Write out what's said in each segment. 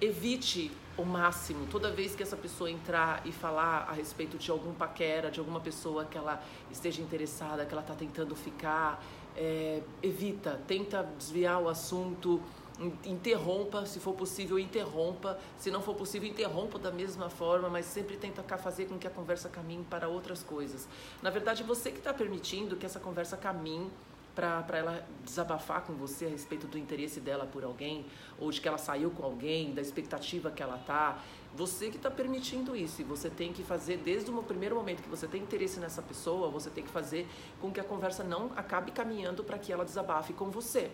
evite o máximo, toda vez que essa pessoa entrar e falar a respeito de algum paquera, de alguma pessoa que ela esteja interessada, que ela está tentando ficar, é, evita, tenta desviar o assunto, interrompa, se for possível, interrompa, se não for possível, interrompa da mesma forma, mas sempre tenta fazer com que a conversa caminhe para outras coisas. Na verdade, você que está permitindo que essa conversa caminhe para ela desabafar com você a respeito do interesse dela por alguém, ou de que ela saiu com alguém, da expectativa que ela tá. Você que está permitindo isso, e você tem que fazer desde o primeiro momento que você tem interesse nessa pessoa, você tem que fazer com que a conversa não acabe caminhando para que ela desabafe com você.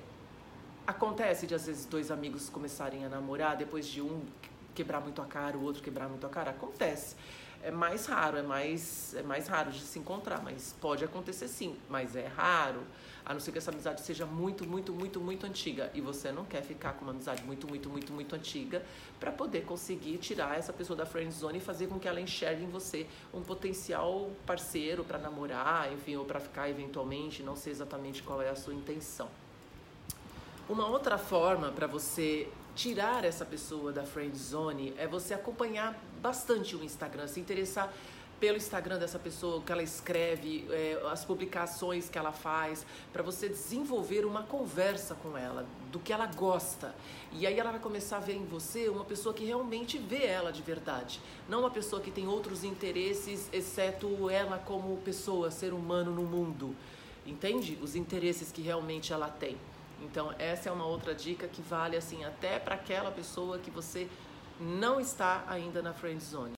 Acontece de às vezes dois amigos começarem a namorar depois de um quebrar muito a cara, o outro quebrar muito a cara. Acontece é mais raro, é mais, é mais raro de se encontrar, mas pode acontecer sim, mas é raro, a não ser que essa amizade seja muito, muito, muito, muito antiga e você não quer ficar com uma amizade muito, muito, muito, muito antiga para poder conseguir tirar essa pessoa da friend zone e fazer com que ela enxergue em você um potencial parceiro para namorar, enfim, ou para ficar eventualmente, não sei exatamente qual é a sua intenção. Uma outra forma para você tirar essa pessoa da friend zone é você acompanhar bastante o Instagram, se interessar pelo Instagram dessa pessoa, o que ela escreve, é, as publicações que ela faz, para você desenvolver uma conversa com ela, do que ela gosta. E aí ela vai começar a ver em você uma pessoa que realmente vê ela de verdade, não uma pessoa que tem outros interesses, exceto ela como pessoa, ser humano no mundo. Entende? Os interesses que realmente ela tem. Então, essa é uma outra dica que vale assim até para aquela pessoa que você não está ainda na friend zone.